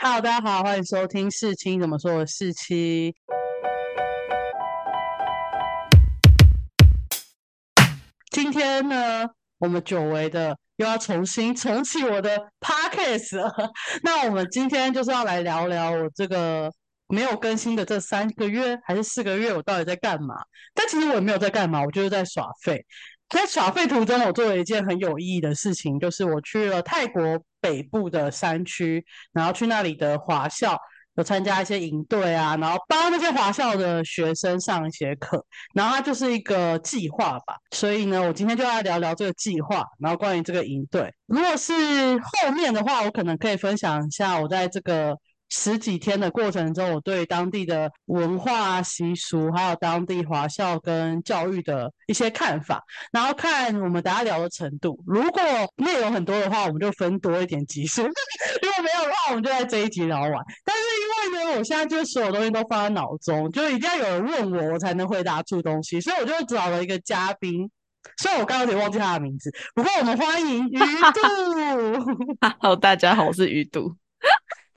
Hello，大家好，欢迎收听四七怎么说的四七。今天呢，我们久违的又要重新重启我的 podcast 了。那我们今天就是要来聊聊我这个没有更新的这三个月还是四个月，我到底在干嘛？但其实我也没有在干嘛，我就是在耍废。在耍废途中，我做了一件很有意义的事情，就是我去了泰国北部的山区，然后去那里的华校有参加一些营队啊，然后帮那些华校的学生上一些课，然后它就是一个计划吧。所以呢，我今天就要聊聊这个计划，然后关于这个营队。如果是后面的话，我可能可以分享一下我在这个。十几天的过程中，我对当地的文化习俗，还有当地华校跟教育的一些看法，然后看我们大家聊的程度。如果内容很多的话，我们就分多一点集数；如果没有的话，我们就在这一集聊完。但是因为呢，我现在就所有东西都放在脑中，就一定要有人问我，我才能回答出东西，所以我就找了一个嘉宾。虽然我刚刚有点忘记他的名字，不过我们欢迎鱼肚。Hello，大家好，我是鱼肚。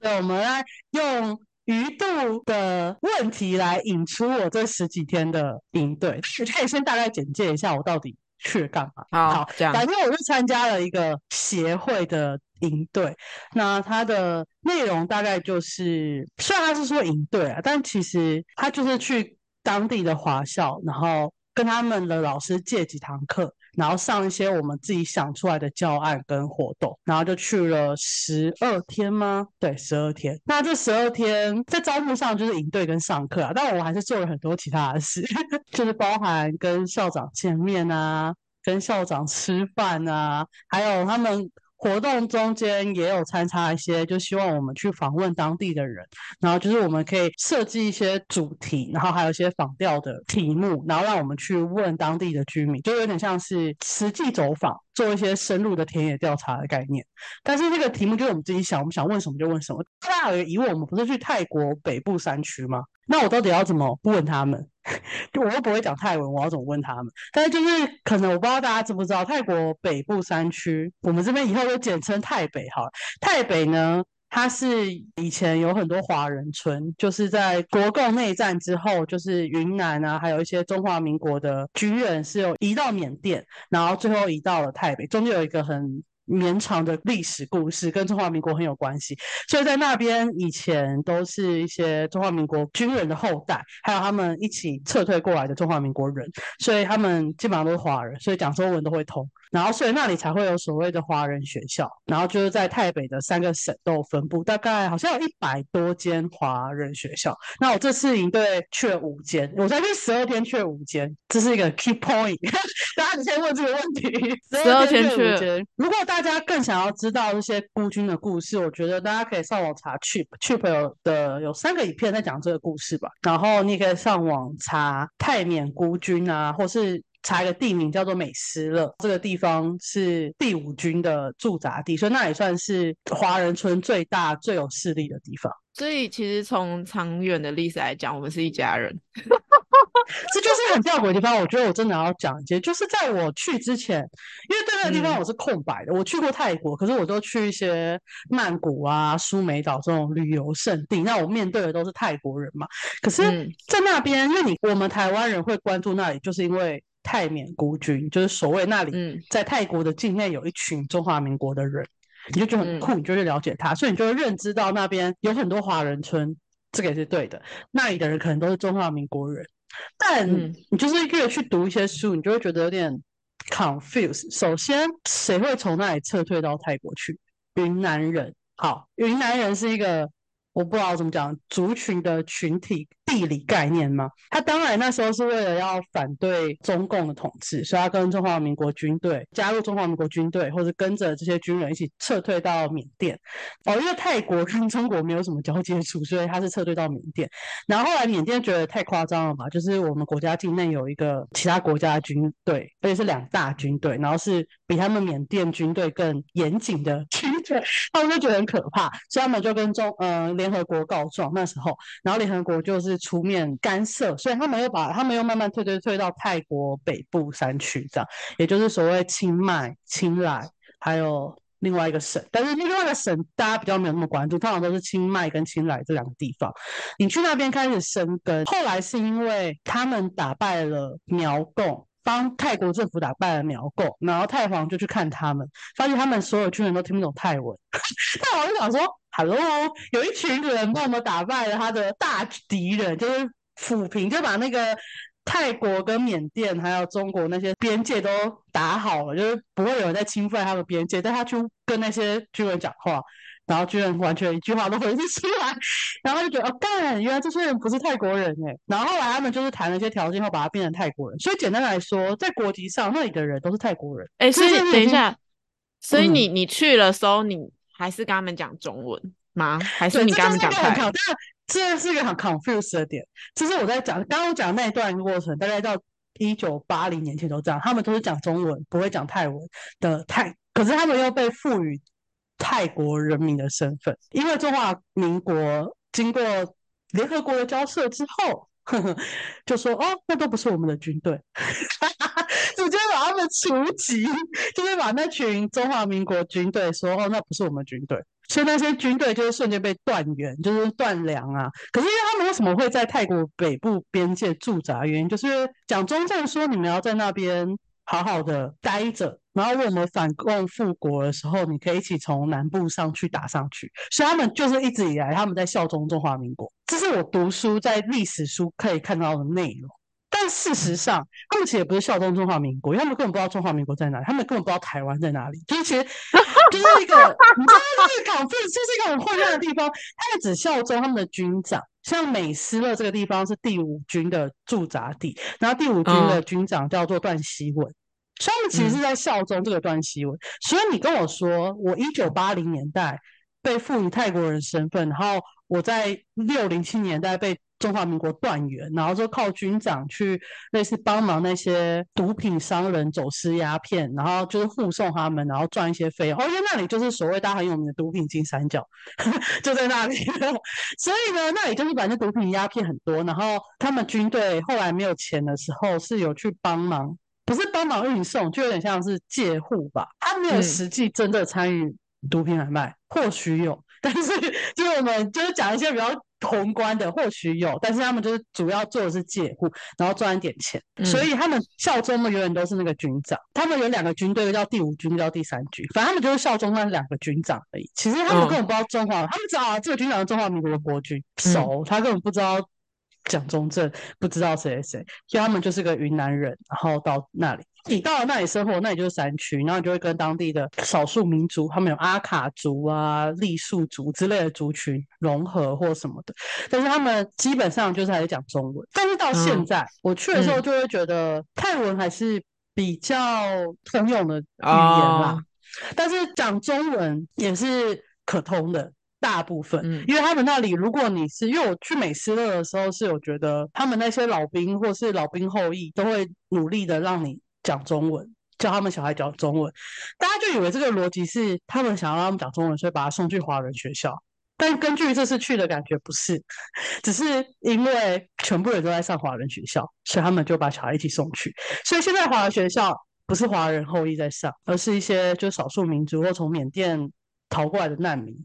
对，我们来用鱼肚的问题来引出我这十几天的营队。可以先大概简介一下我到底去干嘛？好，这样。反正我是参加了一个协会的营队，那它的内容大概就是，虽然他是说营队啊，但其实他就是去当地的华校，然后跟他们的老师借几堂课。然后上一些我们自己想出来的教案跟活动，然后就去了十二天吗？对，十二天。那这十二天在招募上就是营队跟上课啊，但我还是做了很多其他的事，就是包含跟校长见面啊，跟校长吃饭啊，还有他们。活动中间也有参差一些，就希望我们去访问当地的人，然后就是我们可以设计一些主题，然后还有一些访调的题目，然后让我们去问当地的居民，就有点像是实际走访。做一些深入的田野调查的概念，但是这个题目就是我们自己想，我们想问什么就问什么。大家有疑问，我们不是去泰国北部山区吗？那我到底要怎么问他们？就我又不会讲泰文，我要怎么问他们？但是就是可能我不知道大家知不知道，泰国北部山区，我们这边以后就简称泰北好。泰北呢？它是以前有很多华人村，就是在国共内战之后，就是云南啊，还有一些中华民国的军人是有移到缅甸，然后最后移到了泰北，中间有一个很。绵长的历史故事跟中华民国很有关系，所以在那边以前都是一些中华民国军人的后代，还有他们一起撤退过来的中华民国人，所以他们基本上都是华人，所以讲中文都会通。然后所以那里才会有所谓的华人学校，然后就是在台北的三个省都有分布，大概好像有一百多间华人学校。那我这次营队去了五间，我在这十二天去了五间，这是一个 key point。大家你先问这个问题，十二天去五间，如果大大家更想要知道这些孤军的故事，我觉得大家可以上网查 Chip Chip 有的有三个影片在讲这个故事吧。然后你可以上网查泰缅孤军啊，或是查一个地名叫做美斯乐，这个地方是第五军的驻扎地，所以那也算是华人村最大最有势力的地方。所以其实从长远的历史来讲，我们是一家人。这就是很吊诡的地方。我觉得我真的要讲一些，就是在我去之前，因为对那个地方我是空白的。我去过泰国，可是我都去一些曼谷啊、苏梅岛这种旅游胜地，那我面对的都是泰国人嘛。可是，在那边，因为你我们台湾人会关注那里，就是因为泰缅孤军，就是所谓那里在泰国的境内有一群中华民国的人，你就觉得很酷，你就去了解他，所以你就会认知到那边有很多华人村，这个也是对的。那里的人可能都是中华民国人。但你就是越去读一些书，你就会觉得有点 confuse。首先，谁会从那里撤退到泰国去？云南人，好，云南人是一个。我不知道怎么讲族群的群体地理概念吗？他当然那时候是为了要反对中共的统治，所以他跟中华民国军队加入中华民国军队，或者跟着这些军人一起撤退到缅甸。哦，因为泰国跟中国没有什么交接处，所以他是撤退到缅甸。然后后来缅甸觉得太夸张了嘛，就是我们国家境内有一个其他国家的军队，而且是两大军队，然后是比他们缅甸军队更严谨的军队，他们就觉得很可怕，所以他们就跟中呃。联合国告状那时候，然后联合国就是出面干涉，所以他们又把他们又慢慢退退退到泰国北部山区，这样，也就是所谓清迈、清莱还有另外一个省，但是另外一个省大家比较没有那么关注，通常都是清迈跟清莱这两个地方。你去那边开始生根，后来是因为他们打败了苗共，帮泰国政府打败了苗共，然后太皇就去看他们，发现他们所有军人都听不懂泰文，太皇就想说：“Hello，有一群人帮我们打败了他的大敌人，就是抚平，就把那个。”泰国跟缅甸还有中国那些边界都打好了，就是不会有人在侵犯他们边界。但他去跟那些军人讲话，然后军人完全一句话都回不出来，然后就觉得哦，干，原来这些人不是泰国人哎。然后后来他们就是谈了一些条件后，把他变成泰国人。所以简单来说，在国籍上那里的人都是泰国人。哎，所以等一下，所以你你去了时候，你还是跟他们讲中文吗？还是你跟他们讲泰？这是一个很 confused 的点，其实我在讲刚刚讲那一段过程，大概到一九八零年前都这样，他们都是讲中文，不会讲泰文的泰，可是他们又被赋予泰国人民的身份，因为中华民国经过联合国的交涉之后，呵 呵就说哦，那都不是我们的军队，直接把他们除籍，就是把那群中华民国军队说哦，那不是我们军队。所以那些军队就是瞬间被断援，就是断粮啊。可是因为他们为什么会在泰国北部边界驻扎？原因就是蒋中正说你们要在那边好好的待着，然后我们反共复国的时候，你可以一起从南部上去打上去。所以他们就是一直以来他们在效忠中华民国，这是我读书在历史书可以看到的内容。但事实上，他们其实也不是效忠中华民国，因为他们根本不知道中华民国在哪里，他们根本不知道台湾在哪里。就是其实 就是一个，你知道，就是港这是一个很混乱的地方。他们只效忠他们的军长，像美斯勒这个地方是第五军的驻扎地，然后第五军的军长叫做段希文，所以他们其实是在效忠这个段希文。所以你跟我说，我一九八零年代被赋予泰国人身份，然后我在六零七年代被。中华民国断源，然后就靠军长去类似帮忙那些毒品商人走私鸦片，然后就是护送他们，然后赚一些费用。哦，因为那里就是所谓大家很有名的毒品金三角，就在那里。所以呢，那里就是反正毒品鸦片很多。然后他们军队后来没有钱的时候，是有去帮忙，不是帮忙运送，就有点像是借护吧。他没有实际真的参与毒品买卖，或许有，但是就是我们就是讲一些比较。宏观的或许有，但是他们就是主要做的是借户，然后赚一点钱，所以他们效忠的永远都是那个军长。他们有两个军队，叫第五军，叫第三军，反正他们就是效忠那两个军长而已。其实他们根本不知道中华，他们知道这个军长是中华民国的国军，熟，他根本不知道蒋中正，不知道谁谁谁，所以他们就是个云南人，然后到那里。你到了那里生活，那里就是山区，然后你就会跟当地的少数民族，他们有阿卡族啊、傈僳族之类的族群融合或什么的，但是他们基本上就是还是讲中文。但是到现在我去的时候，就会觉得泰文还是比较通用的语言啦，但是讲中文也是可通的。大部分，因为他们那里，如果你是，因为我去美斯乐的时候，是有觉得他们那些老兵或是老兵后裔都会努力的让你。讲中文，教他们小孩讲中文，大家就以为这个逻辑是他们想要让他们讲中文，所以把他送去华人学校。但根据这次去的感觉，不是，只是因为全部人都在上华人学校，所以他们就把小孩一起送去。所以现在华人学校不是华人后裔在上，而是一些就少数民族或从缅甸逃过来的难民。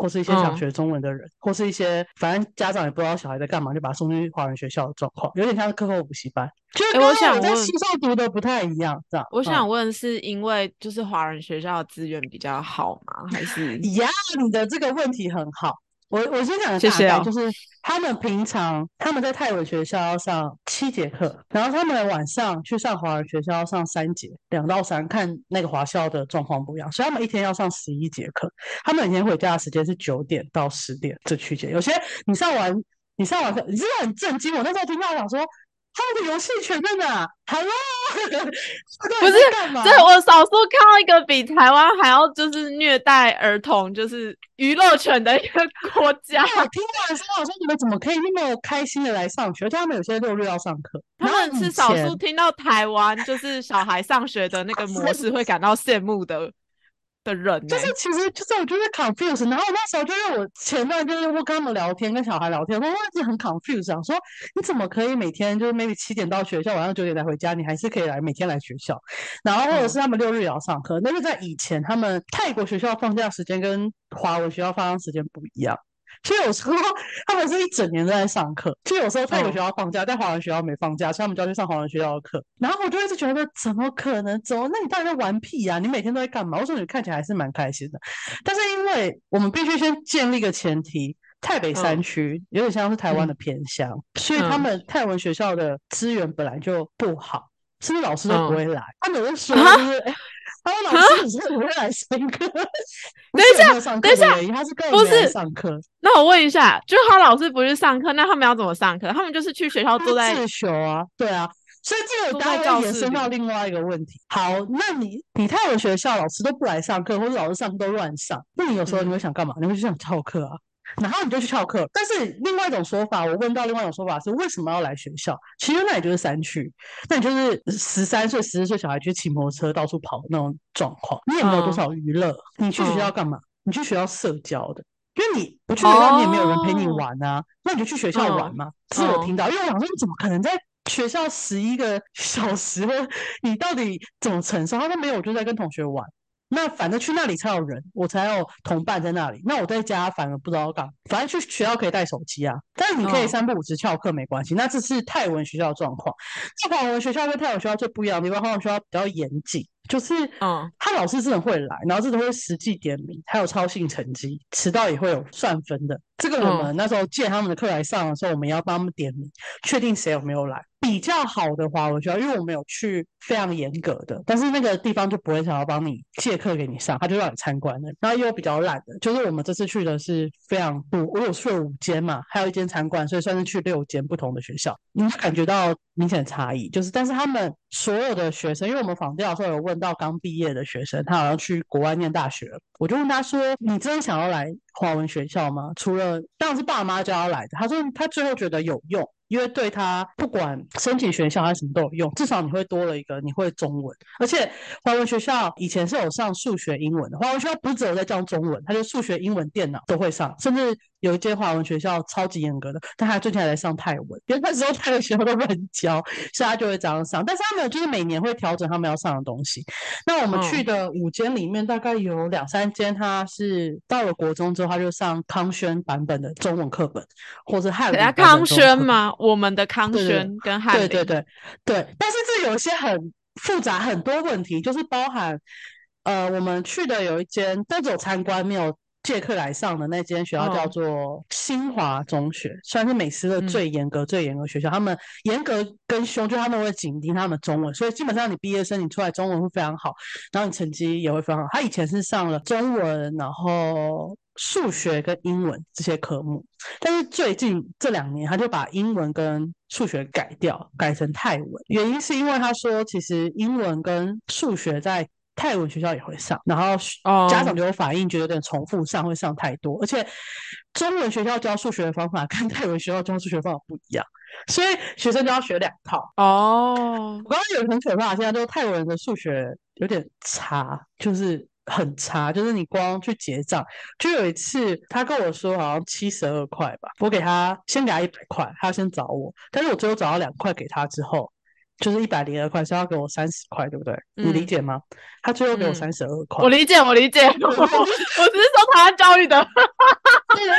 或是一些想学中文的人，或是一些反正家长也不知道小孩在干嘛，就把他送去华人学校的状况，有点像课后补习班。就我想在西上读的不太一样，这样。我想问，是因为就是华人学校的资源比较好吗？还是？呀，你的这个问题很好。我我先讲大概，就是他们平常他们在泰文学校要上七节课，然后他们晚上去上华人学校要上三节，两到三，看那个华校的状况不一样，所以他们一天要上十一节课。他们每天回家的时间是九点到十点这区间。有些你上完你上完课，你真的很震惊。我那时候听到想说。他们的游戏权 在哪？Hello，不是，这我少数看到一个比台湾还要就是虐待儿童，就是娱乐权的一个国家。我听完说，我说你们怎么可以那么开心的来上学？他们有些六日要上课。他们是少数听到台湾就是小孩上学的那个 模式会感到羡慕的的人，就是其实就是我就是 confused，然后那时候就是我前段就是我跟他们聊天，跟小孩聊天，我一直很 confused，想说你怎么可以每天就是 maybe 七点到学校，晚上九点才回家，你还是可以来每天来学校，然后或者是他们六日也要上课，那就在以前他们泰国学校放假时间跟华文学校放假时间不一样。所以有时候他们是一整年都在上课，就有时候泰国学校放假，但华文学校没放假，所以他们就要去上华文学校的课。然后我就一直觉得，怎么可能？怎么？那你到底在玩屁呀？你每天都在干嘛？我说你看起来还是蛮开心的。但是因为我们必须先建立个前提，台北山区有点像是台湾的偏乡，所以他们泰文学校的资源本来就不好，是不是老师都不会来？他们就说就是哎。他们老师是不会来 上课，等一下，等一下，他是不是上课？那我问一下，就他老师不是上课，那他们要怎么上课？他们就是去学校坐在自修啊，对啊，所以这个当然延伸到另外一个问题。好，那你你泰文学校老师都不来上课，或者老师上课都乱上，那你有时候你会想干嘛？你会想翘课啊？然后你就去翘课，但是另外一种说法，我问到另外一种说法是为什么要来学校？其实那也就是山区，那你就是十三岁、十四岁小孩去骑摩托车到处跑那种状况，你也没有多少娱乐。你去学校干嘛？你去学校社交的，因为你不去学校，你也没有人陪你玩啊。那你就去学校玩嘛。是我听到，因为我想说，你怎么可能在学校十一个小时？你到底怎么承受？他说没有，我就在跟同学玩。那反正去那里才有人，我才有同伴在那里。那我在家反而不知道干。反正去学校可以带手机啊，但是你可以三不五时翘课没关系。那这是泰文学校的状况。那华文学校跟泰文学校最不一样的地方，华文学校比较严谨，就是嗯，他老师真的会来，然后真的会实际点名，还有超性成绩，迟到也会有算分的。这个我们那时候借他们的课来上的时候，我们要帮他们点名，确定谁有没有来。比较好的华文学校，因为我们有去非常严格的，但是那个地方就不会想要帮你借课给你上，他就让你参观的。然后又比较懒的，就是我们这次去的是非常多，我有去了五间嘛，还有一间参观，所以算是去六间不同的学校。你感觉到明显的差异，就是但是他们所有的学生，因为我们访调的时候有问到刚毕业的学生，他好像去国外念大学了，我就问他说：“你真的想要来华文学校吗？”除了当然是爸妈叫他来的，他说他最后觉得有用。因为对他不管申请学校还是什么都有用，至少你会多了一个你会中文，而且华文学校以前是有上数学、英文的，华文学校不是只有在教中文，他就数学、英文、电脑都会上，甚至。有一间华文学校超级严格的，但他最近还在上泰文，因为那时候泰文学校都乱教，所以他就会这样上。但是他们就是每年会调整他们要上的东西。那我们去的五间里面，大概有两三间，他是到了国中之后，他就上康轩版本的中文课本，或者汉语。康轩吗？我们的康轩跟汉对对对对。但是这有一些很复杂，很多问题，就是包含呃，我们去的有一间，但只有参观没有。借课来上的那间学校叫做新华中学，算是美斯的最严格、最严格学校。他们严格跟凶，就他们会紧盯他们中文，所以基本上你毕业生你出来中文会非常好，然后你成绩也会非常好。他以前是上了中文，然后数学跟英文这些科目，但是最近这两年他就把英文跟数学改掉，改成泰文。原因是因为他说，其实英文跟数学在泰文学校也会上，然后家长就有反映，觉得有点重复上，会上太多。而且中文学校教数学的方法 跟泰文学校教数学方法不一样，所以学生都要学两套。哦，我刚刚有很可怕，现在就是泰文的数学有点差，就是很差，就是你光去结账，就有一次他跟我说好像七十二块吧，我给他先给他一百块，他要先找我，但是我最后找到两块给他之后。就是一百零二块，是要给我三十块，对不对？你理解吗？他最后给我三十二块。我理解，我理解。我只是说台湾教育的。对，我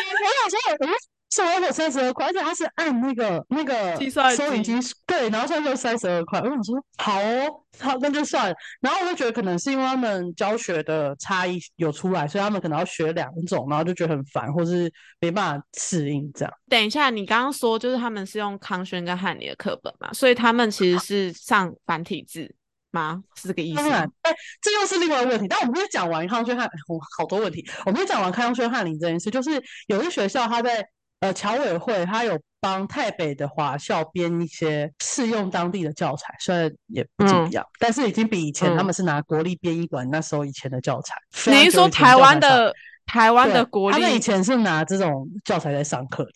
想说，是我有三十二块，而且他是按那个那个收银机，对，然后算就三十二块。我想说，好哦，好，那就算了。然后我就觉得可能是因为他们教学的差异有出来，所以他们可能要学两种，然后就觉得很烦，或是没办法适应这样。等一下，你刚刚说就是他们是用康轩跟汉尼的课本嘛，所以他们其实是上繁体字吗？是这个意思？当然，哎，这又是另外一个问题。但我们没有讲完康轩汉，我好多问题，我没有讲完康轩汉林这件事，就是有些学校他在。呃，侨委会他有帮台北的华校编一些适用当地的教材，虽然也不怎么样，但是已经比以前他们是拿国立编译馆那时候以前的教材。你是说台湾的台湾的国立？他们以前是拿这种教材在上课的，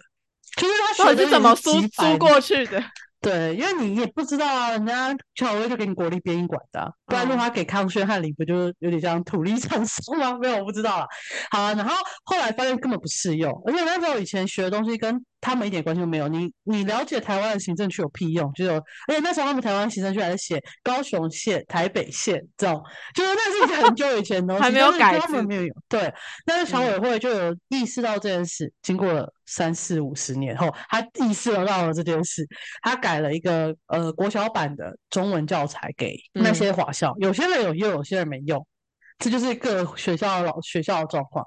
就是他学是怎么输输过去的？对，因为你也不知道啊，人家侨委会就给你国立编译馆的，不然如果他给康轩翰林，不就有点像土力厂商吗？没有，我不知道了。好，然后后来发现根本不适用，而且那时候以前学的东西跟他们一点关系都没有。你你了解台湾的行政区有屁用？就有，而且那时候他们台湾行政区还在写高雄县、台北县这种，就是那是很久以前的 还没有改他们没有用。对，但是侨委会就有意识到这件事，经过了三四五十年后，他意识到了这件事，他改了一个呃国小版的中文教材给那些华校，有些人有用，有些人没用。这就是各学校老学校的状况，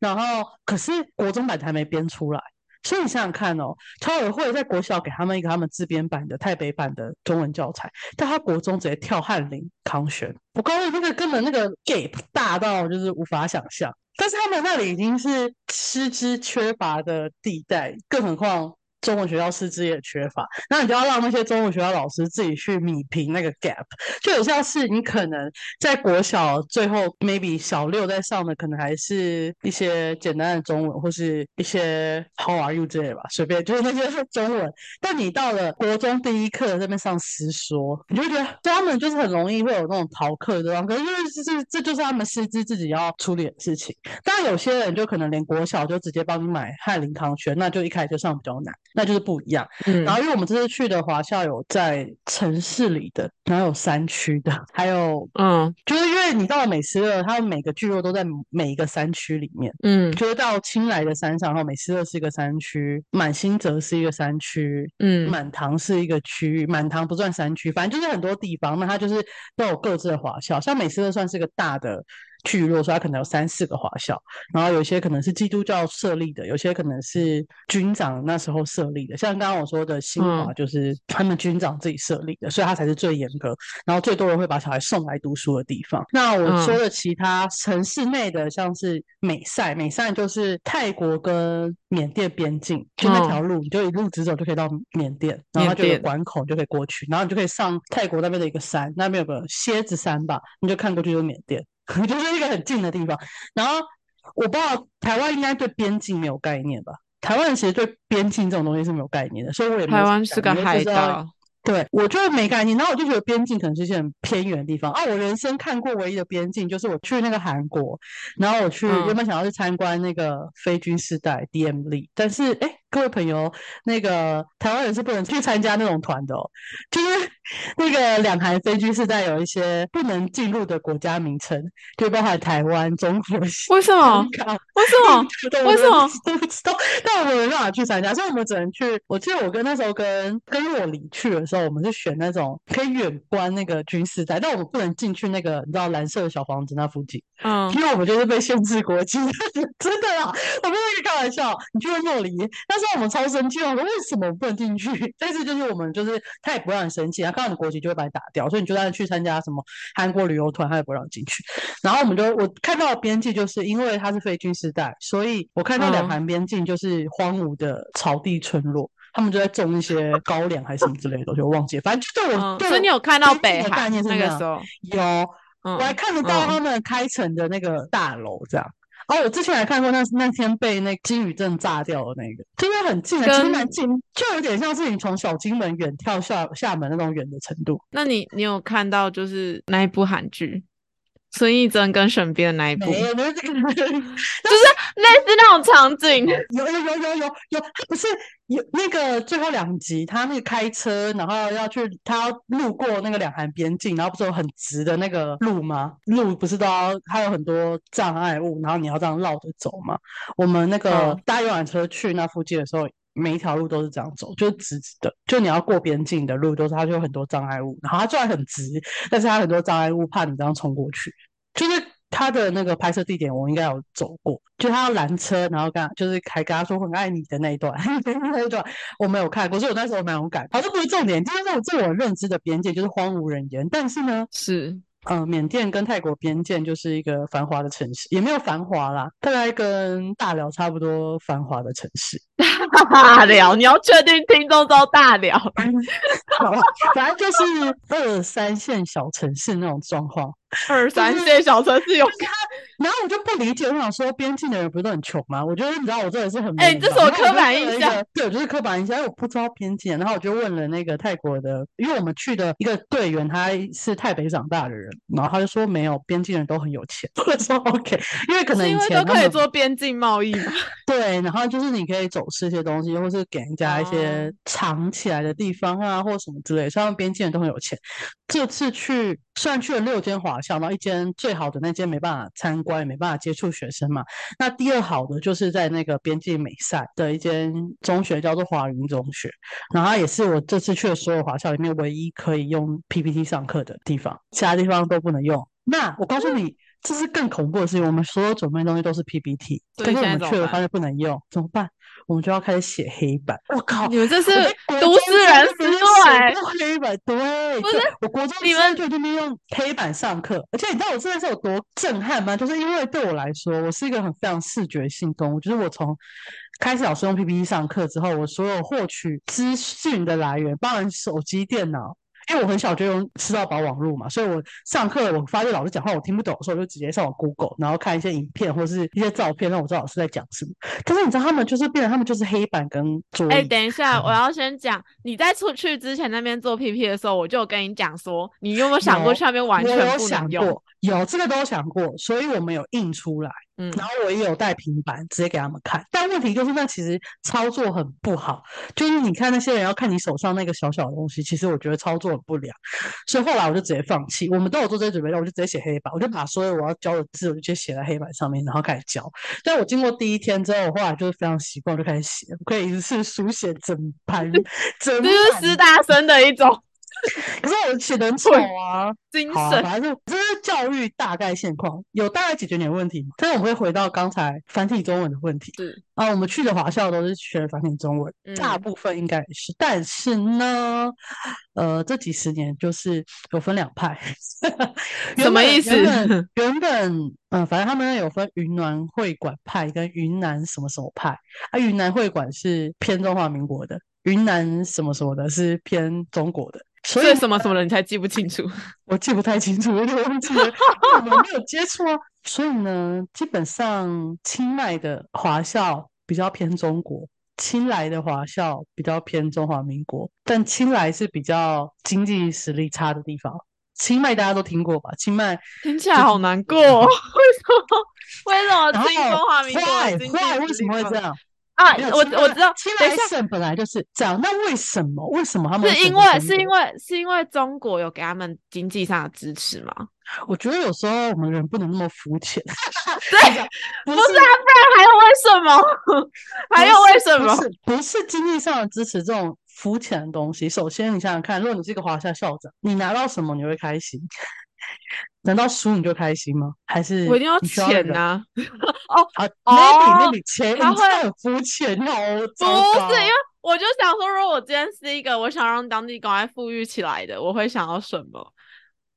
然后可是国中版还没编出来，所以你想想看哦，超委会在国小给他们一个他们自编版的台北版的中文教材，但他国中直接跳翰林、康玄，我告诉你，那个根本那个 gap 大到就是无法想象，但是他们那里已经是师资缺乏的地带，更何况。中文学校师资也缺乏，那你就要让那些中文学校老师自己去弥平那个 gap，就有像是你可能在国小最后 maybe 小六在上的，可能还是一些简单的中文或是一些 how are you 之类吧，随便就是那些中文。但你到了国中第一课那边上师说，你就觉得他们就是很容易会有那种逃课的，可是因为是这就是他们师资自己要处理的事情。当然有些人就可能连国小就直接帮你买翰林康轩，那就一开始就上比较难。那就是不一样，然后因为我们这次去的华校有在城市里的，然后有山区的，还有嗯，就是因为你到了美斯乐，它每个聚落都在每一个山区里面，嗯，就是到青来的山上，然后美斯乐是一个山区，满新泽是一个山区，嗯，满堂是一个区域，满堂不算山区，反正就是很多地方，那它就是都有各自的华校，像美斯乐算是个大的。去如果说它可能有三四个华校，然后有些可能是基督教设立的，有些可能是军长那时候设立的。像刚刚我说的新华，就是他们军长自己设立的，所以它才是最严格，然后最多人会把小孩送来读书的地方。那我说的其他城市内的，像是美塞，美塞就是泰国跟缅甸边境，就那条路，你就一路直走就可以到缅甸，然后就有关口就可以过去，然后你就可以上泰国那边的一个山，那边有个蝎子山吧，你就看过去就是缅甸。就是一个很近的地方，然后我不知道台湾应该对边境没有概念吧？台湾人其实对边境这种东西是没有概念的，所以我也台湾是个海岛，对我就没概念。然后我就觉得边境可能是一些很偏远的地方啊。我人生看过唯一的边境就是我去那个韩国，然后我去原本想要去参观那个非军事带 DM 里，但是哎。各位朋友，那个台湾人是不能去参加那种团的，哦，就是 那个两韩飞机是在有一些不能进入的国家名称，就包含台湾、中国、为什么？为什么？为什么？都不知道。但我们没办法去参加，所以我们只能去。我记得我跟那时候跟跟若离去的时候，我们是选那种可以远观那个军事带，但我们不能进去那个你知道蓝色的小房子那附近，嗯，因为我们就是被限制国籍，真的啦，我不是开玩笑。你去问若离，那。时候我们超生气，我说为什么不能进去？但是就是我们就是他也不让你生气，他看到你国籍就会把你打掉，所以你就算去参加什么韩国旅游团，他也不让进去。然后我们就我看到边境，就是因为它是非军事带，所以我看到两旁边境就是荒芜的草地村落，他们就在种一些高粱还是什么之类的，就忘记。反正就对我，所以你有看到北韩那个时候有，我还看得到他们开城的那个大楼这样。哦，我之前还看过那那天被那金宇镇炸掉的那个，真的很近啊，其实蛮近，就有点像是你从小金门远跳厦厦门那种远的程度。那你你有看到就是那一部韩剧？孙艺珍跟沈编的那一部，没有没有这个，就是类似那种场景。有有有有有有，不是有那个最后两集，他那个开车，然后要去他要路过那个两韩边境，然后不是有很直的那个路吗？路不是都要还有很多障碍物，然后你要这样绕着走吗？我们那个搭游览车去那附近的时候。每一条路都是这样走，就是直直的。就你要过边境的路，都是它就有很多障碍物。然后它虽然很直，但是它很多障碍物，怕你这样冲过去。就是它的那个拍摄地点，我应该有走过。就他要拦车，然后跟就是还跟他说很爱你的那一段，那一段我没有看过，所以我那时候蛮勇敢。好，这不是重点，就是我自我认知的边界就是荒无人烟。但是呢，是。嗯，缅甸跟泰国边界就是一个繁华的城市，也没有繁华啦，大概跟大寮差不多繁华的城市。大聊，你要确定听众都大聊？好吧，反正就是二三线小城市那种状况。二三线小城市有。然后我就不理解，我想说边境的人不是都很穷吗？我觉得你知道我真的是很哎，这是我刻板印象，对，就是刻板印象。因为我不知道边境，然后我就问了那个泰国的，因为我们去的一个队员他是台北长大的人，然后他就说没有边境人都很有钱。我说 OK，因为可能以前都可以做边境贸易嘛。对，然后就是你可以走私一些东西，或是给人家一些藏起来的地方啊，或什么之类，所以边境人都很有钱。这次去虽然去了六间华校，然后一间最好的那间没办法参观，也没办法接触学生嘛。那第二好的就是在那个边境美赛的一间中学，叫做华云中学，然后它也是我这次去的所有华校里面唯一可以用 PPT 上课的地方，其他地方都不能用。那我告诉你，这是更恐怖的事情，我们所有准备的东西都是 PPT，但是我们去了发现不能用，怎么办？我们就要开始写黑板，我靠！你们这是都市人思维。黑板对，不是我国中你们就天天用黑板上课，而且你知道我真的是有多震撼吗？就是因为对我来说，我是一个很非常视觉性动物，就是我从开始老师用 PPT 上课之后，我所有获取资讯的来源，包含手机、电脑。因为我很小就用吃到饱网络嘛，所以我上课我发现老师讲话我听不懂的时候，我就直接上网 Google，然后看一些影片或是一些照片，让我知道老师在讲什么。可是你知道他们就是变成他们就是黑板跟桌。哎，等一下，我要先讲，你在出去之前那边做 PP 的时候，我就跟你讲说，你有没有想过去那边完全不能用？有这个都想过，所以我们有印出来。嗯，然后我也有带平板，直接给他们看。但问题就是，那其实操作很不好。就是你看那些人要看你手上那个小小的东西，其实我觉得操作很不良。所以后来我就直接放弃。我们都有做这些准备，我就直接写黑板，我就把所有我要教的字，我就直接写在黑板上面，然后开始教。但我经过第一天之后，我后来就是非常习惯，就开始写，我可以一次书写整盘，整这是师大生的一种。可是我写的很丑啊，精神，反正这是教育大概现况，有大概解决你的问题。但是我们会回到刚才繁体中文的问题。是啊，我们去的华校都是学繁体中文，大部分应该是。但是呢，呃，这几十年就是有分两派。什么意思？原本嗯，反正他们有分云南会馆派跟云南什么什么派。啊，云南会馆是偏中华民国的，云南什么什么的是偏中国的。所以什么什么人才记不清楚？我记不太清楚，有点忘记了，我们没有接触啊。所以呢，基本上清迈的华校比较偏中国，清莱的华校比较偏中华民国。但清莱是比较经济实力差的地方。清迈大家都听过吧？清迈 听起来好难过，为什么？为什么清中华民国为什么会这样？啊，我我知道，清莱省本来就是这样。那为什么？为什么他们是因为是因为是因为中国有给他们经济上的支持吗？我觉得有时候我们人不能那么肤浅。对，不是啊，不然还有为什么？还有为什么？不是经济上的支持这种肤浅的东西。首先，你想想看，如果你是一个华夏校长，你拿到什么你会开心？难道输你就开心吗？还是我一定要钱呐？哦，啊，maybe maybe 钱，他会很肤浅，好不是，因为我就想说，如果我今天是一个我想让当地赶快富裕起来的，我会想要什么？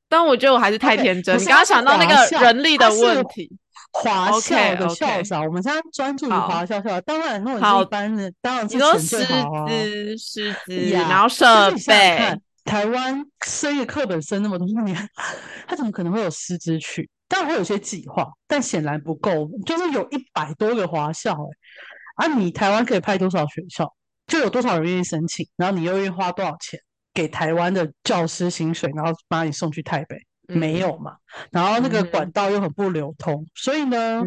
但我觉得我还是太天真。你刚刚想到那个人力的问题，华校的校长，我们现在专注于华校校。当然，如果一般的，当然是钱最好啊，师资、师资，然后设备。台湾生一个课本生那么多年，他怎么可能会有师资去？当然会有些计划，但显然不够。就是有一百多个华校，哎，啊，你台湾可以派多少学校，就有多少人愿意申请，然后你又愿意花多少钱给台湾的教师薪水，然后把你送去台北，没有嘛？然后那个管道又很不流通，所以呢，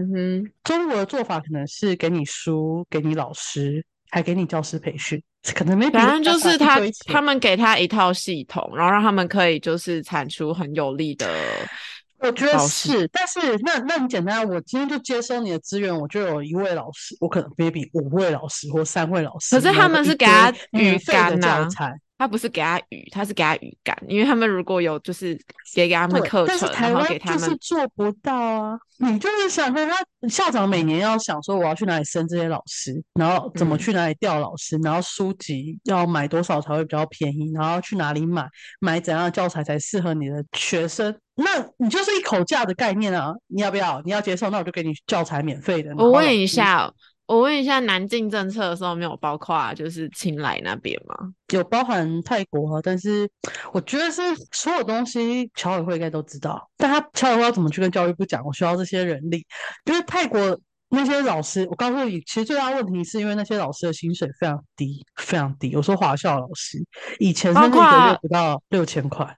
中国的做法可能是给你书，给你老师，还给你教师培训。可能没，反正就是他他们给他一套系统，然后让他们可以就是产出很有力的。我觉得是，但是那那很简单，我今天就接收你的资源，我就有一位老师，我可能 maybe 五位老师或三位老师。可是他们是给他语干呐。他不是给他语，他是给他语感，因为他们如果有就是给给他们课程，然后给他们就是做不到啊。你就是想说他校长每年要想说我要去哪里升这些老师，然后怎么去哪里调老师，然后书籍要买多少才会比较便宜，然后去哪里买，买怎样的教材才适合你的学生。那你就是一口价的概念啊，你要不要？你要接受，那我就给你教材免费的。我问一下。我问一下，南进政策的时候没有包括就是青莱那边吗？有包含泰国，但是我觉得是所有东西侨委会应该都知道，但他侨委会要怎么去跟教育部讲？我需要这些人力，因为泰国那些老师，我告诉你，其实最大问题是因为那些老师的薪水非常低，非常低。我说华校老师以前是一个月不到六千块。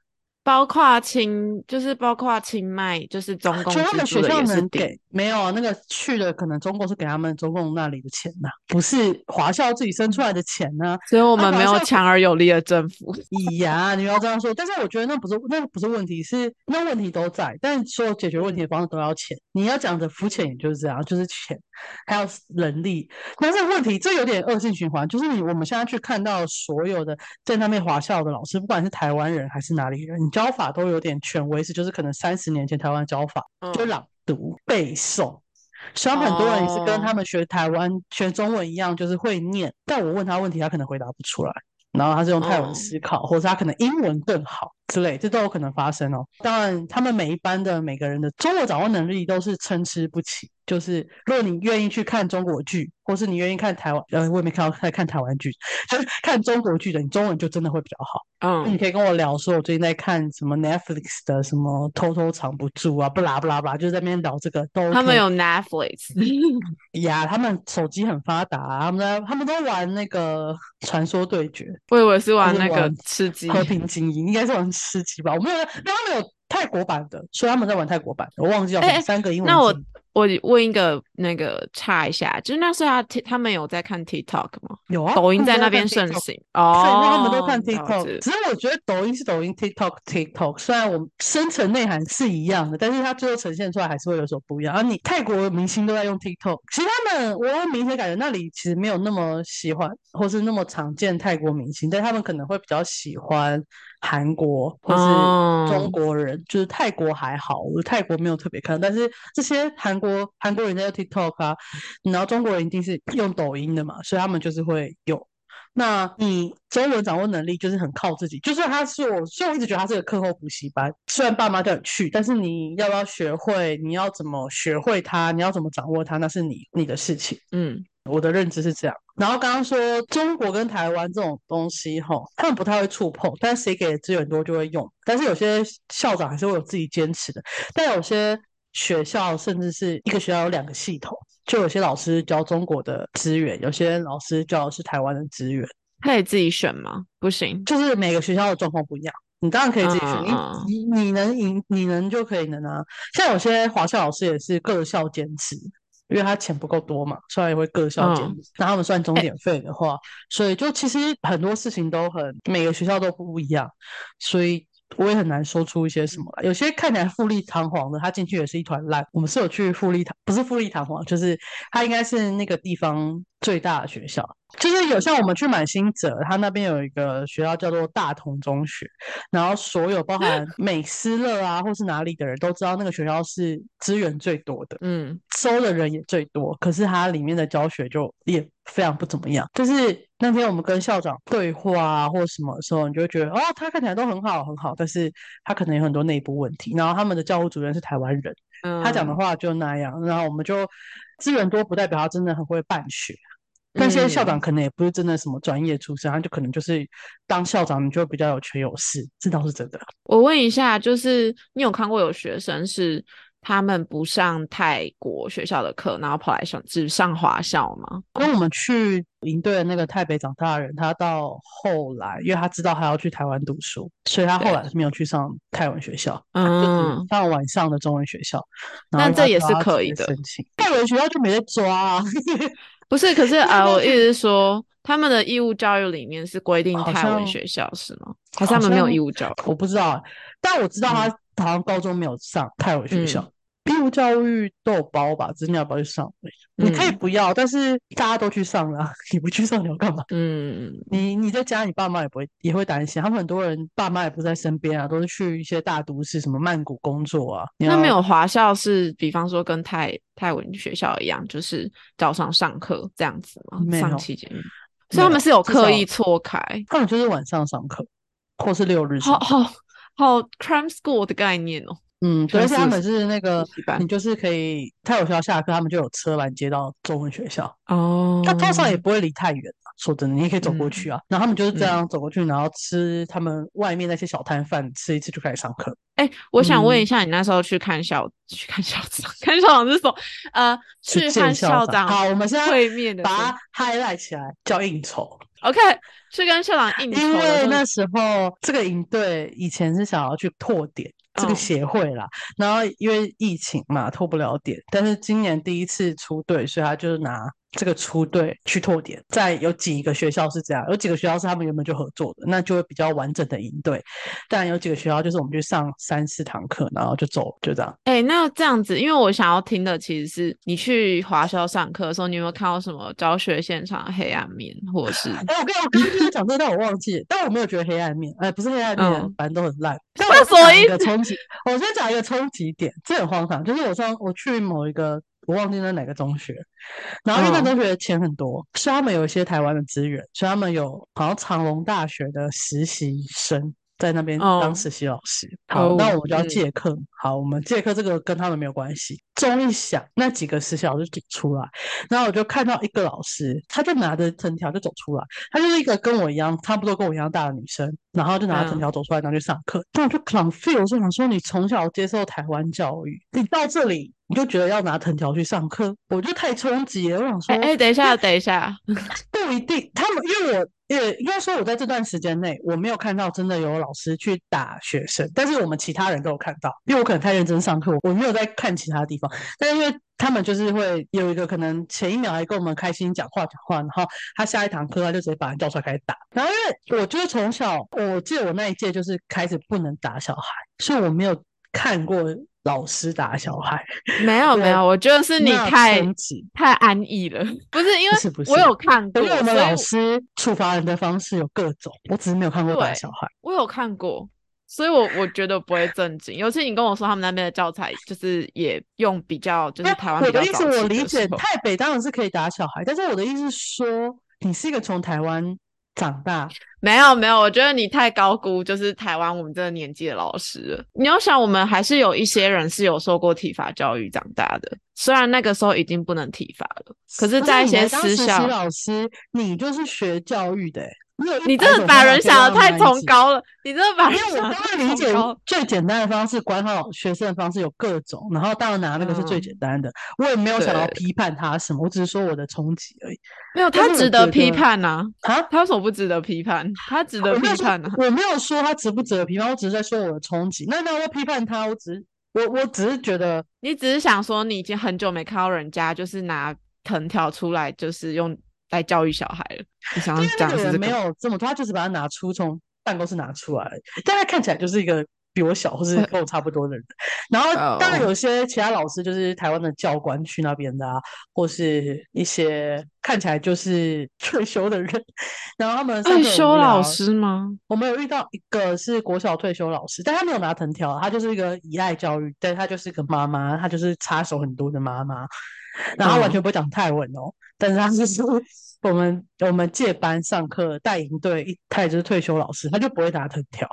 包括清，就是包括清迈，就是中共他们学校能给没有啊？那个去的可能中共是给他们中共那里的钱呐，不是华校自己生出来的钱呢。所以我们没有强而有力的政府。咿呀，你要这样说，但是我觉得那不是那不是问题，是那问题都在，但所有解决问题的方式都要钱。你要讲的肤浅，也就是这样，就是钱，还有人力。但是问题这有点恶性循环，就是你我们现在去看到所有的在那边华校的老师，不管是台湾人还是哪里人，你。教法都有点权威式，就是可能三十年前台湾教法就朗读背诵，虽然很多人也是跟他们学台湾学中文一样，就是会念，但我问他问题，他可能回答不出来，然后他是用泰文思考，或者他可能英文更好之类，这都有可能发生哦。当然，他们每一班的每个人的中文掌握能力都是参差不齐。就是如果你愿意去看中国剧，或是你愿意看台湾，呃，我也没看到在看台湾剧，就是看中国剧的，你中文就真的会比较好。嗯，你可以跟我聊说，我最近在看什么 Netflix 的什么偷偷藏不住啊，不啦不啦不啦，就在那边聊这个。都他们有 Netflix 呀，他们手机很发达，他们在他们都玩那个传说对决。我以为是玩那个吃鸡和平精英，应该是玩吃鸡吧？我没有，他们有泰国版的，所以他们在玩泰国版，我忘记叫三个英文。那我。我问一个那个插一下，就是那时候他他们有在看 TikTok 吗？有啊，抖音在那边盛行哦，所以他们都看 TikTok。只是我觉得抖音是抖音，TikTok TikTok。虽然我们深层内涵是一样的，但是它最后呈现出来还是会有所不一样。而你泰国明星都在用 TikTok，其实他们我明显感觉那里其实没有那么喜欢，或是那么常见泰国明星，但他们可能会比较喜欢。韩国或是中国人，就是泰国还好，我泰国没有特别看，但是这些韩国韩国人在 TikTok 啊，然后中国人一定是用抖音的嘛，所以他们就是会有。那你中文掌握能力就是很靠自己，就是他是我，虽然我一直觉得他是个课后补习班，虽然爸妈叫你去，但是你要不要学会，你要怎么学会它，你要怎么掌握它，那是你你的事情。嗯。我的认知是这样，然后刚刚说中国跟台湾这种东西，哈，他们不太会触碰，但是谁给的资源多就会用。但是有些校长还是会有自己坚持的，但有些学校甚至是一个学校有两个系统，就有些老师教中国的资源，有些老师教的是台湾的资源，可以自己选吗？不行，就是每个学校的状况不一样，你当然可以自己选，你你你能赢，你能就可以能啊。像有些华校老师也是各校坚持。因为他钱不够多嘛，所以也会各校减。那他们算钟点费的话，所以就其实很多事情都很每个学校都不一样，所以我也很难说出一些什么来。有些看起来富丽堂皇的，他进去也是一团烂。我们是有去富丽堂，不是富丽堂皇，就是他应该是那个地方最大的学校。就是有像我们去满新泽，他那边有一个学校叫做大同中学，然后所有包含 美斯乐啊，或是哪里的人都知道那个学校是资源最多的，嗯，收的人也最多，可是它里面的教学就也非常不怎么样。就是那天我们跟校长对话啊，或什么的时候，你就会觉得哦，他看起来都很好很好，但是他可能有很多内部问题。然后他们的教务主任是台湾人，他讲的话就那样，然后我们就资源多不代表他真的很会办学。但现在校长可能也不是真的什么专业出身，他就可能就是当校长你就比较有权有势，这倒是真的。我问一下，就是你有看过有学生是他们不上泰国学校的课，然后跑来上只上华校吗？跟我们去营队的那个台北长大的人，他到后来，因为他知道他要去台湾读书，所以他后来是没有去上泰文学校，嗯，上晚上的中文学校。但这也是可以的。申请泰文学校就没在抓啊。不是，可是 啊，我意思是说，他们的义务教育里面是规定泰文学校是吗？还是他们没有义务教育？我不知道，但我知道他好像高中没有上泰文学校。义务教育都有包吧，只是你要不要去上？你可以不要，但是大家都去上了，你不去上你要干嘛？嗯，你你在家，你爸妈也不会也会担心。他们很多人爸妈也不在身边啊，都是去一些大都市，什么曼谷工作啊。那没有华校是，比方说跟泰泰文学校一样，就是早上上课这样子吗？上期间，所以他们是有刻意错开，他们就是晚上上课，或是六日。好好好，crime school 的概念哦。嗯，而且他们是那个你就是可以，他有学校下课，他们就有车把你接到中文学校。哦，他通常也不会离太远啊说真的，你也可以走过去啊。然后他们就是这样走过去，然后吃他们外面那些小摊贩，吃一次就开始上课。哎、我想问一嗯下，你那时候去看校去看校长，看校长是什么？呃，去见和校长。好，我们现在会面的把它 highlight 起来，叫应酬。OK，去跟校长应酬因为那时候这个营队以前是想要去拓点这个嗯。协会啦，然后因为疫情嘛脱不了点，但是今年第一次出队，所以他就是拿这个出队去拓点。在有几个学校是这样，有几个学校是他们原本就合作的，那就会比较完整的营队。但有几个学校就是我们去上三四堂课，然后就走，就这样。哎、那这样子，因为我想要听的其实是你去华校上课的时候，你有没有看到什么教学现场的黑暗面，或者是哎、我跟我刚刚就是讲这个，但我忘记了，但我没有觉得黑暗面，哎、不是黑暗面，嗯反正都很烂。但那我讲一什么意思个冲击，我先讲一个冲击点，这很荒唐，就是我上我去某一个我忘记那哪个中学，然后因为那嗯中学钱很多，所以他们有一些台湾的资源，所以他们有好像长隆大学的实习生。在那边哦当实习老师，好，哦那我们就要嗯借课。好，我们借课这个跟他们没有关系。钟一响，那几个实习老师就出来，然后我就看到一个老师，他就拿着藤条就走出来，她就是一个跟我一样，差不多跟我一样大的女生，然后就拿着藤嗯条走出来，然后去上课。但我就 confuse，我就想说，你从小接受台湾教育，你到这里你就觉得要拿藤条去上课，我就太冲击了。我想说，哎哎、等一下，等一下，不一定，他们因为我也应该说我在这段时间内，我没有看到真的有老师去打学生，但是我们其他人都有看到，因为我可能太认真上课，我没有在看其他地方，但是因为他们就是会有一个可能前一秒还跟我们开心讲话讲话，然后他下一堂课他就直接把人叫出来开始打，然后因为我就是从小，我记得我那一届就是开始不能打小孩，所以我没有看过老师打小孩，没有 没有，我觉得是你太太安逸了，不是因为我有看过，因为我们老师处罚人的方式有各种，我只是没有看过打小孩。我有看过，所以我我觉得不会震惊。尤其你跟我说他们那边的教材就是也用比较就是那台湾比较我的意思，我理解台北当然是可以打小孩，但是我的意思是说，你是一个从台湾长大，没有没有，我觉得你太高估就是台湾我们这个年纪的老师了。你要想，我们还是有一些人是有受过体罚教育长大的，虽然那个时候已经不能体罚了，可是，在一些私校，老师，你就是学教育的、欸，你有你真的把人想的太。崇高了，你真的把因为我人想的当然理解。最简单的方式管好学生的方式有各种，然后当然拿那个是最嗯简单的，我也没有想要批判他什么，我只是说我的冲击而已没有，他值得批判呐、啊。他为什么不值得批判？他值得批判呐、我没有说他值不值得批判，我只是在说我的冲击。那那我批判他，我只是我我只是觉得你只是想说，你已经很久没看到人家就是拿藤条出来，就是用来教育小孩了。你想要讲的是这个？有这么多，他就是把它拿出从办公室拿出来，但他看起来就是一个比我小或是跟我差不多的人。然后当然哦有些其他老师就是台湾的教官去那边的啊，或是一些看起来就是退休的人，然后他们退休老师吗？我们有遇到一个是国小退休老师，但他没有拿藤条，他就是一个以爱教育，但他就是个妈妈，他就是插手很多的妈妈，然后他完嗯。全不会讲泰文哦，但是他就是我们我们借班上课带营队，一他也就是退休老师，他就不会打藤条，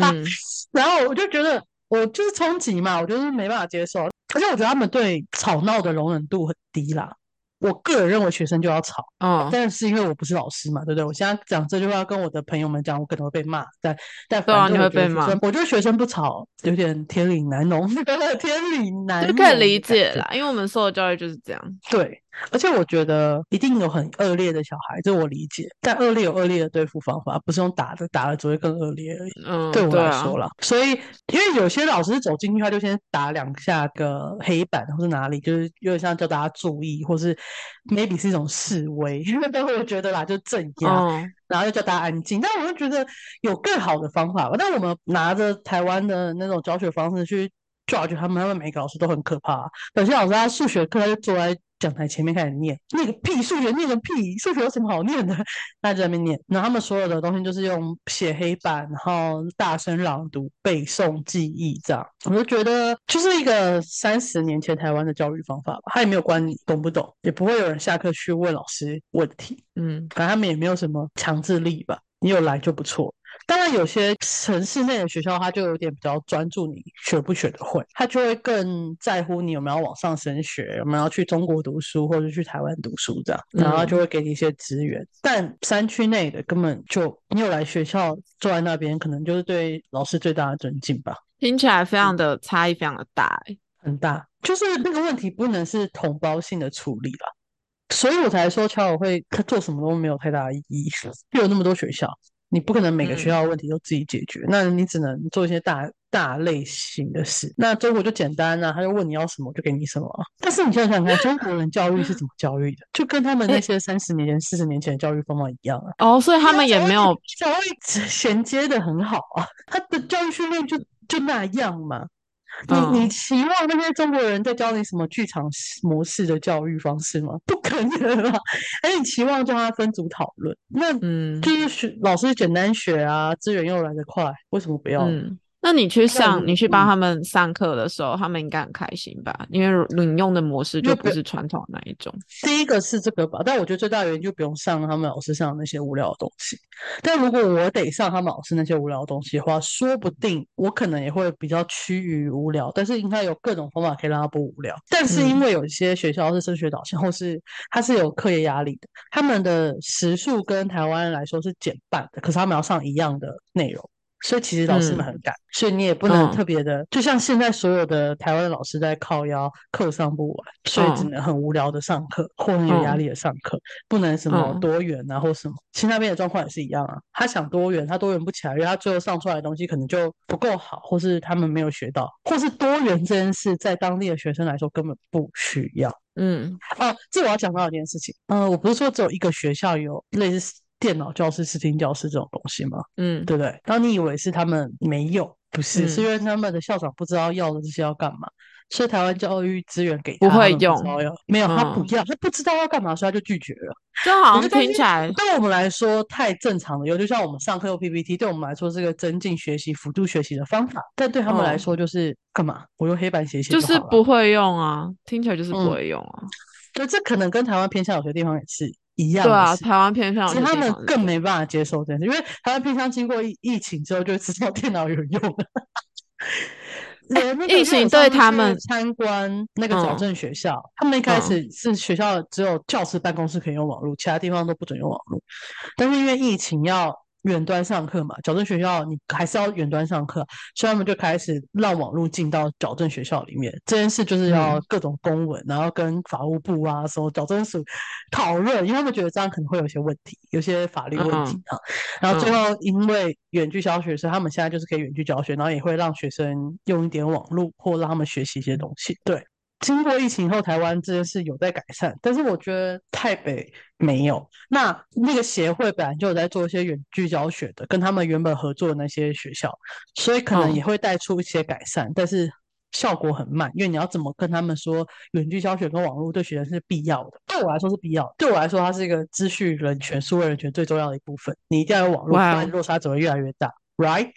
嗯，然后我就觉得我就是冲击嘛，我就是没办法接受，而且我觉得他们对吵闹的容忍度很低啦。我个人认为学生就要吵，哦，但是因为我不是老师嘛，对不对？我现在讲这句话跟我的朋友们讲，我可能会被骂，但但对啊你会被骂我觉得学生不吵有点天理难容，天理难容，就可以理解。啦，因为我们受的教育就是这样。对，而且我觉得一定有很恶劣的小孩，这我理解，但恶劣有恶劣的对付方法，不是用打的，打了只会更恶劣而已。嗯，对我来说啦，所以因为有些老师走进去，他就先打两下个黑板或是哪里，就是有点像叫大家注意，或是 maybe 是一种示威，因为都会觉得啦，就镇压，哦，然后就叫大家安静。但我就觉得有更好的方法吧。但我们拿着台湾的那种教学方式去 judge 他们，他们每个老师都很可怕。有些老师他数学课他就坐在讲台前面开始念，那个屁数学念个屁，数学有什么好念的？他就在那边念，然后他们所有的东西就是用写黑板，然后大声朗读、背诵、记忆这样。我就觉得就是一个三十年前台湾的教育方法吧，他也没有管你懂不懂，也不会有人下课去问老师问题。嗯，反正他们也没有什么强制力吧，你有来就不错。当然有些城市内的学校，他就有点比较专注你学不学得会，他就会更在乎你有没有往上升学，有没有要去中国读书或者去台湾读书这样，然后就会给你一些资源。但山区内的根本就你有来学校坐在那边，可能就是对老师最大的尊敬吧。听起来非常的差异，非常的大，很大。就是那个问题不能是同胞性的处理了。所以我才说侨委会他做什么都没有太大的意义。又 有那么多学校，你不可能每个学校的问题都自己解决，那你只能做一些大大类型的事。那中国就简单啊，他就问你要什么就给你什么。但是你想想看，中国人教育是怎么教育的？就跟他们那些三十年前、四十年前的教育方法一样啊。哦，所以他们也没有教育衔接的很好啊，他的教育训练就就那样嘛。你你期望那些中国人在教你什么剧场模式的教育方式吗？不可能啊！而你期望叫他分组讨论，那嗯，就是学老师简单学啊，资源又来得快，为什么不要？那你去上，你去帮他们上课的时候，他们应该很开心吧？因为你用的模式就不是传统那一种。第一个是这个吧，但我觉得最大原因就不用上他们老师上的那些无聊的东西。但如果我得上他们老师那些无聊的东西的话，说不定我可能也会比较趋于无聊。但是应该有各种方法可以让他不无聊。但是因为有一些学校是升学导向，或是他是有课业压力的，他们的时数跟台湾来说是减半的，可是他们要上一样的内容。所以其实老师们很赶，所以你也不能特别的，就像现在所有的台湾的老师在靠腰，课上不完，所以只能很无聊的上课，或很有压力的上课，不能什么多元啊或什么。其实那边的状况也是一样啊，他想多元，他多元不起来，因为他最后上出来的东西可能就不够好，或是他们没有学到，或是多元这件事在当地的学生来说根本不需要。嗯，哦，这我要讲到一件事情，嗯，我不是说只有一个学校有类似。电脑教室、视听教室这种东西吗？嗯，对不对？当你以为是他们没有，不是，是因为他们的校长不知道要的这些要干嘛，所以台湾教育资源给不会用，没有他不要，他不知道要干嘛，所以他就拒绝了。这好像听起来对我们来说太正常了，有就像我们上课用 PPT，对我们来说是个增进学习、辅助学习的方法，但对他们来说就是干嘛？我用黑板写写就是不会用啊，听起来就是不会用啊。对，这可能跟台湾偏向有些地方也是。一样对啊，台湾偏向，其实他们更没办法接受这件事，因为台湾偏向经过疫疫情之后，就知道电脑有用了。疫情对他们参观那个矫正学校，他们一开始是学校只有教室办公室可以用网络，其他地方都不准用网络。但是因为疫情要。远端上课嘛，矫正学校你还是要远端上课，所以他们就开始让网络进到矫正学校里面。这件事就是要各种公文，然后跟法务部啊、什么矫正署讨论，因为他们觉得这样可能会有些问题，有些法律问题啊。然后最后因为远距教学，所以他们现在就是可以远距教学，然后也会让学生用一点网络，或让他们学习一些东西。对。经过疫情后，台湾这件事有在改善，但是我觉得台北没有。那那个协会本来就有在做一些远距教学的，跟他们原本合作的那些学校，所以可能也会带出一些改善，但是效果很慢，因为你要怎么跟他们说远距教学跟网络对学生是必要的？对我来说是必要，对我来说它是一个资讯人权、数位人权最重要的一部分。你一定要有网络，不然落差只会越来越大，right？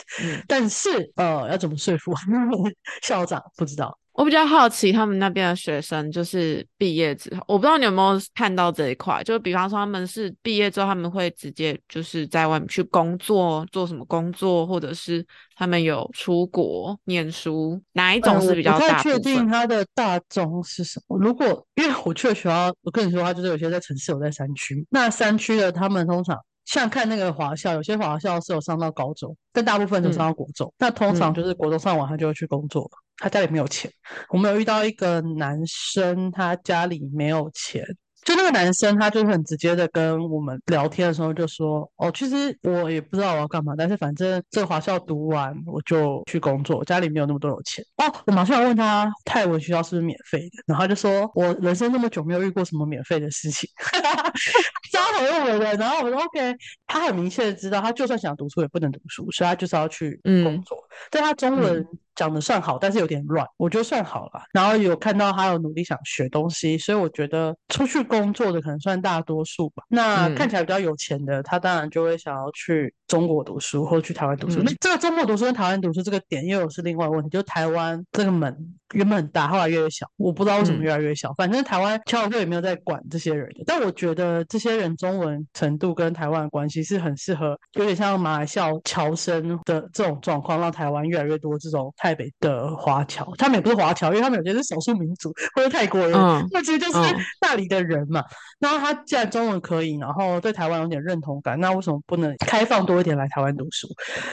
但是呃，要怎么说服 校长？不知道。我比较好奇他们那边的学生，就是毕业之后，我不知道你有没有看到这一块，就比方说他们是毕业之后，他们会直接就是在外面去工作，做什么工作，或者是他们有出国念书，哪一种是比较大？我不太确定他的大宗是什么。如果因为我去的学校，我跟你说，他就是有些在城市，有在山区。那山区的他们通常像看那个华校，有些华校是有上到高中，但大部分都上到国中。那通常就是国中上完，他就会去工作了。他家里没有钱，我们有遇到一个男生，他家里没有钱。就那个男生，他就很直接的跟我们聊天的时候就说：“哦，其实我也不知道我要干嘛，但是反正这个华校读完我就去工作，家里没有那么多有钱。”哦，我马上问他泰文学校是不是免费的，然后他就说：“我人生那么久没有遇过什么免费的事情。”扎头又回的，然后我说 OK，他很明确的知道，他就算想读书也不能读书，所以他就是要去工作。但他中文讲的算好，但是有点乱，我觉得算好了。然后有看到他有努力想学东西，所以我觉得出去工作的可能算大多数吧。那看起来比较有钱的，他当然就会想要去中国读书或者去台湾读书。那这个中国读书跟台湾读书这个点又是另外问题，就是台湾这个门原本很大，后来越来越小，我不知道为什么越来越小。反正台湾侨委会也没有在管这些人的，但我觉得这些人中文程度跟台湾的关系是很适合，有点像马来西亚侨生的这种状况，让台湾越来越多这种台北的华侨，他们也不是华侨，因为他们有些是少数民族或者泰国人，那其实就是那里的人嘛。那他既然中文可以，然后对台湾有点认同感，那为什么不能开放多一点来台湾读书？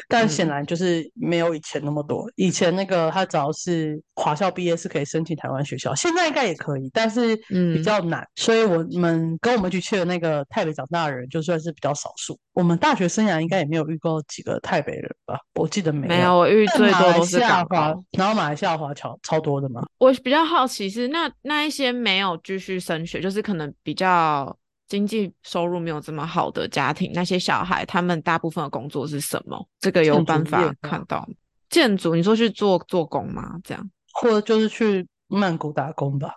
但显然就是没有以前那么多。以前那个他只要是华校毕业是可以申请台湾学校，现在应该也可以，但是比较难。所以我们跟我们去去的那个台北长大的人，就算是比较少数。我们大学生涯应该也没有遇过几个台北人吧？我记得没有。没有，我遇最多都是港华，然后马来西亚华侨超多的嘛。我比较好奇是那那一些没有继续升学，就是可能比较。经济收入没有这么好的家庭，那些小孩他们大部分的工作是什么？这个有办法看到建筑？你说去做做工吗？这样，或者就是去曼谷打工吧？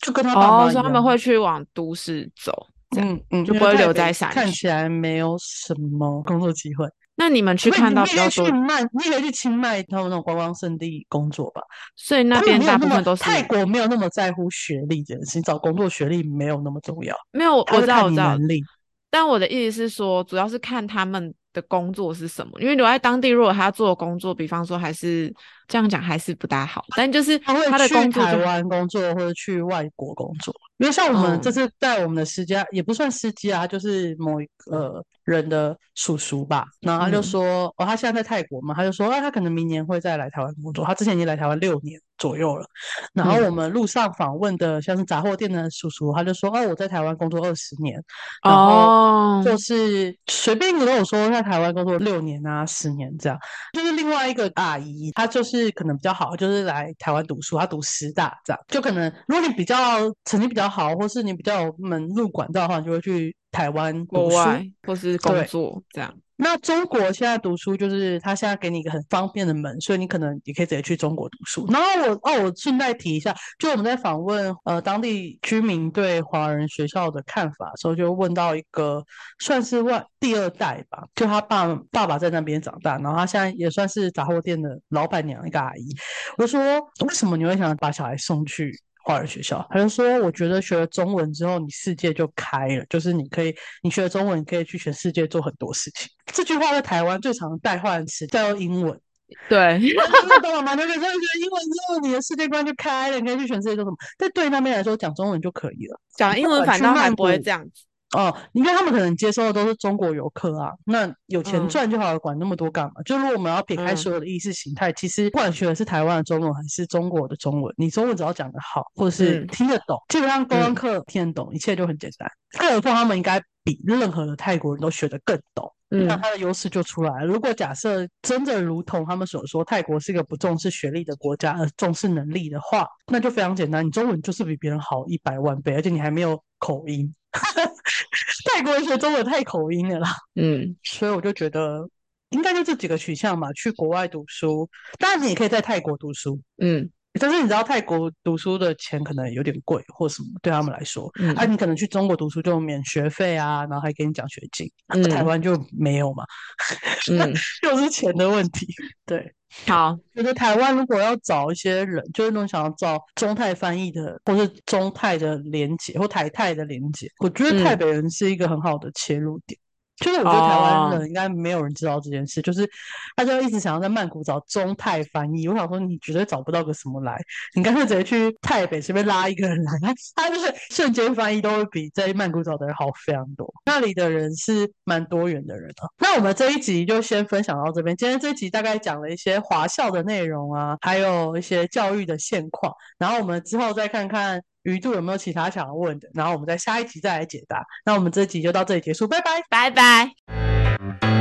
就跟他爸爸说他们会去往都市走，嗯嗯，就不会留在山看起来没有什么工作机会。那你们去看到比较多，你可以去清迈他们那种观光胜地工作吧。所以那边大部分都是泰国没有那么在乎学历这件事，找工作学历没有那么重要。没有，我知道，我知道。但我的意思是说，主要是看他们的工作是什么。因为留在当地，如果他做的工作，比方说还是这样讲，还是不大好。但就是他会去台湾工作或者去外国工作。因为像我们这次带我们的司机，也不算司机啊，就是某一个人的叔叔吧。然后他就说，哦，他现在在泰国嘛，他就说，啊，他可能明年会再来台湾工作。他之前已经来台湾六年左右了。然后我们路上访问的，像是杂货店的叔叔，他就说，哦，我在台湾工作二十年，然后就是随便跟我说在台湾工作六年啊，十年这样。就是另外一个阿姨，她就是是可能比较好，就是来台湾读书，他读师大这样。就可能如果你比较成绩比较。好，或是你比较有门路管道的话，你就会去台湾国外或是工作这样。那中国现在读书就是他现在给你一个很方便的门，所以你可能也可以直接去中国读书。然后我哦，我顺带提一下，就我们在访问呃当地居民对华人学校的看法的时候，就问到一个算是外第二代吧，就他爸爸爸在那边长大，然后他现在也算是杂货店的老板娘一个阿姨。我说为什么你会想把小孩送去？华人学校，他就说：“我觉得学了中文之后，你世界就开了，就是你可以，你学了中文，你可以去全世界做很多事情。”这句话在台湾最常代换词叫英文。对，你懂了吗？那个时候学英文之后，你的世界观就开了，你可以去全世界做什么。但对那边来说，讲中文就可以了，讲英文反倒还不会这样子。哦，因为他们可能接收的都是中国游客啊，那有钱赚就好了，管那么多干嘛？就如果我们要撇开所有的意识形态，其实不管学的是台湾的中文还是中国的中文，你中文只要讲得好，或者是听得懂，基本上观光客听得懂，一切就很简单。更何况他们应该比任何的泰国人都学得更懂，那他的优势就出来了。如果假设真的如同他们所说，泰国是一个不重视学历的国家，而重视能力的话，那就非常简单，你中文就是比别人好一百万倍，而且你还没有口音。泰国人学中文太口音了啦，嗯，所以我就觉得应该就这几个取向嘛，去国外读书，当然你也可以在泰国读书，嗯，但是你知道泰国读书的钱可能有点贵或什么，对他们来说，啊，你可能去中国读书就免学费啊，然后还给你奖学金，台湾就没有嘛，嗯，又是钱的问题，对。好，觉得台湾如果要找一些人，就是那种想要找中泰翻译的，或是中泰的连结，或台泰的连结，我觉得台北人是一个很好的切入点。就是我觉得台湾人应该没有人知道这件事，就是他就一直想要在曼谷找中泰翻译。我想说，你绝对找不到个什么来，你干脆直接去台北随便拉一个人来，他就是瞬间翻译都会比在曼谷找的人好非常多。那里的人是蛮多元的人啊。那我们这一集就先分享到这边。今天这一集大概讲了一些华校的内容啊，还有一些教育的现况，然后我们之后再看看。鱼肚有没有其他想要问的？然后我们在下一集再来解答。那我们这集就到这里结束，拜拜，拜拜。